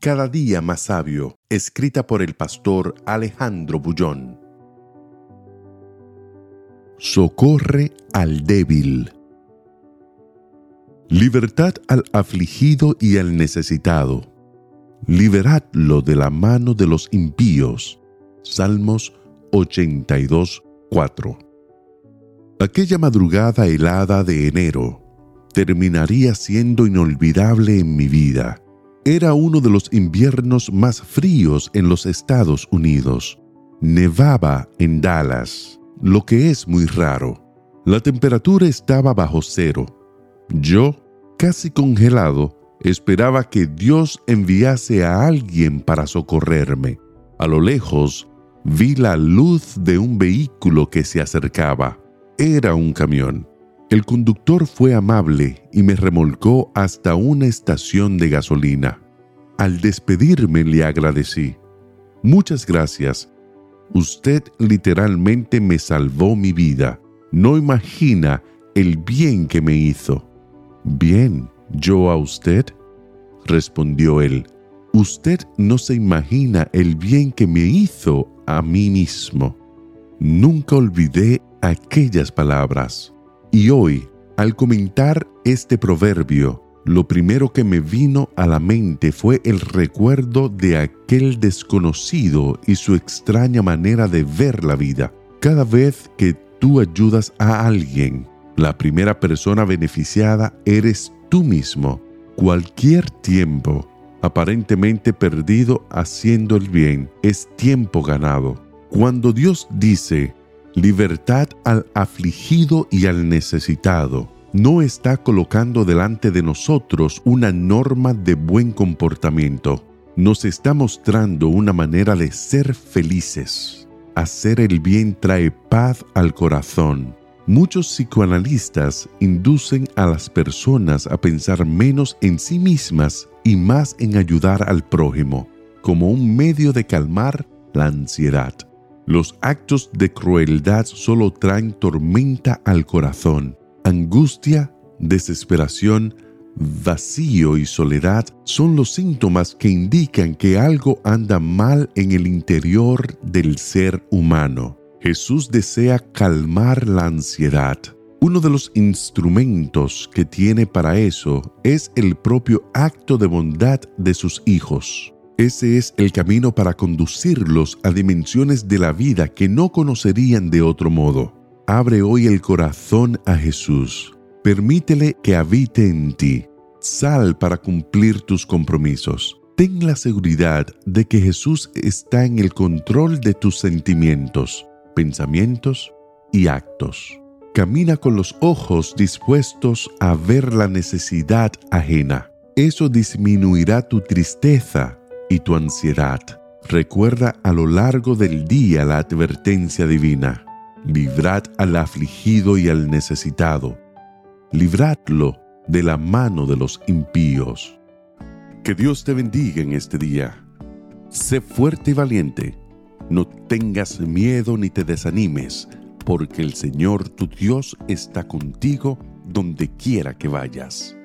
Cada día más sabio, escrita por el pastor Alejandro Bullón. Socorre al débil. Libertad al afligido y al necesitado. Liberadlo de la mano de los impíos. Salmos 82, 4. Aquella madrugada helada de enero terminaría siendo inolvidable en mi vida era uno de los inviernos más fríos en los Estados Unidos. Nevaba en Dallas, lo que es muy raro. La temperatura estaba bajo cero. Yo, casi congelado, esperaba que Dios enviase a alguien para socorrerme. A lo lejos, vi la luz de un vehículo que se acercaba. Era un camión. El conductor fue amable y me remolcó hasta una estación de gasolina. Al despedirme le agradecí. Muchas gracias. Usted literalmente me salvó mi vida. No imagina el bien que me hizo. Bien, yo a usted, respondió él. Usted no se imagina el bien que me hizo a mí mismo. Nunca olvidé aquellas palabras. Y hoy, al comentar este proverbio, lo primero que me vino a la mente fue el recuerdo de aquel desconocido y su extraña manera de ver la vida. Cada vez que tú ayudas a alguien, la primera persona beneficiada eres tú mismo. Cualquier tiempo aparentemente perdido haciendo el bien es tiempo ganado. Cuando Dios dice, libertad al afligido y al necesitado. No está colocando delante de nosotros una norma de buen comportamiento. Nos está mostrando una manera de ser felices. Hacer el bien trae paz al corazón. Muchos psicoanalistas inducen a las personas a pensar menos en sí mismas y más en ayudar al prójimo, como un medio de calmar la ansiedad. Los actos de crueldad solo traen tormenta al corazón. Angustia, desesperación, vacío y soledad son los síntomas que indican que algo anda mal en el interior del ser humano. Jesús desea calmar la ansiedad. Uno de los instrumentos que tiene para eso es el propio acto de bondad de sus hijos. Ese es el camino para conducirlos a dimensiones de la vida que no conocerían de otro modo. Abre hoy el corazón a Jesús. Permítele que habite en ti. Sal para cumplir tus compromisos. Ten la seguridad de que Jesús está en el control de tus sentimientos, pensamientos y actos. Camina con los ojos dispuestos a ver la necesidad ajena. Eso disminuirá tu tristeza y tu ansiedad. Recuerda a lo largo del día la advertencia divina. Librad al afligido y al necesitado. Libradlo de la mano de los impíos. Que Dios te bendiga en este día. Sé fuerte y valiente. No tengas miedo ni te desanimes, porque el Señor tu Dios está contigo donde quiera que vayas.